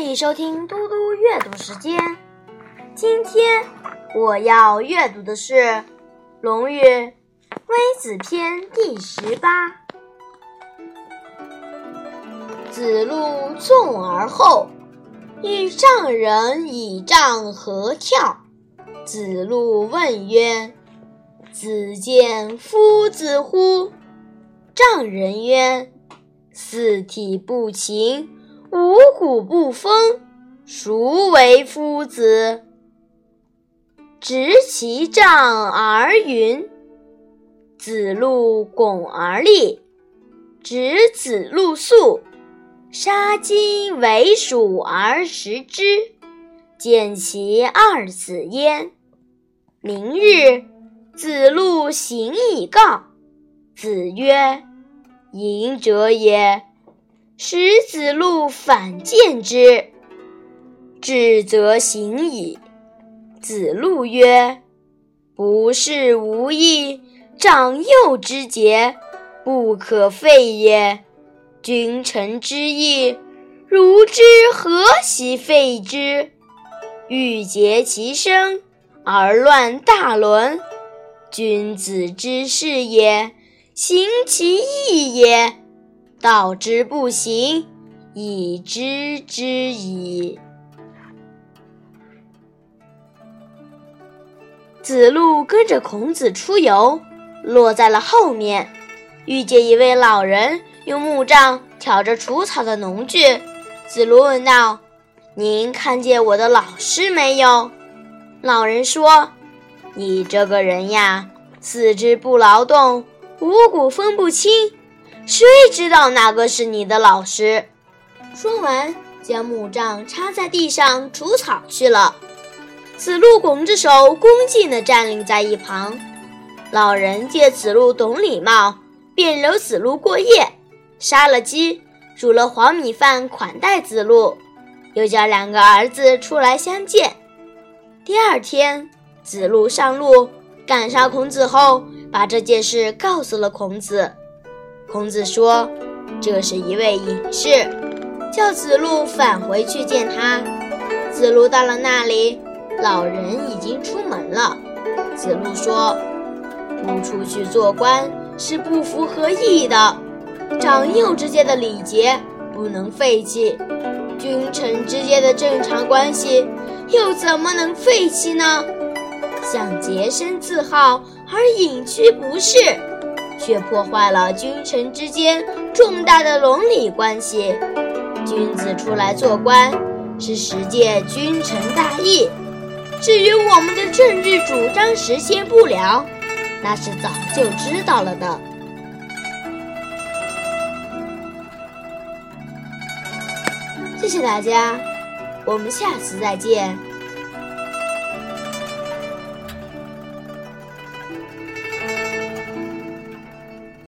欢迎收听嘟嘟阅读时间。今天我要阅读的是《论语·微子篇》第十八。子路纵而后，与丈人以杖何跳。子路问曰：“子见夫子乎？”丈人曰：“四体不勤，五谷不丰，孰为夫子？”执其杖而云。子路拱而立，执子路粟，杀鸡为黍而食之，见其二子焉。明日，子路行以告。子曰：“隐者也。”使子路反见之，至则行矣。子路曰：“不是无益，长幼之节，不可废也。君臣之义，如之何其废之？欲竭其身而乱大伦。君子之事也，行其义也。道之不行，以知之矣。”子路跟着孔子出游，落在了后面，遇见一位老人用木杖挑着除草的农具。子路问道：“您看见我的老师没有？”老人说：“你这个人呀，四肢不劳动，五谷分不清，谁知道哪个是你的老师？”说完，将木杖插在地上除草去了。子路拱着手，恭敬地站立在一旁。老人见子路懂礼貌，便留子路过夜，杀了鸡，煮了黄米饭款待子路，又叫两个儿子出来相见。第二天，子路上路赶上孔子后，把这件事告诉了孔子。孔子说：“这是一位隐士，叫子路返回去见他。”子路到了那里。老人已经出门了。子路说：“不出去做官是不符合义的，长幼之间的礼节不能废弃，君臣之间的正常关系又怎么能废弃呢？想洁身自好而隐居不是，却破坏了君臣之间重大的伦理关系。君子出来做官是实践君臣大义。”至于我们的政治主张实现不了，那是早就知道了的。谢谢大家，我们下次再见。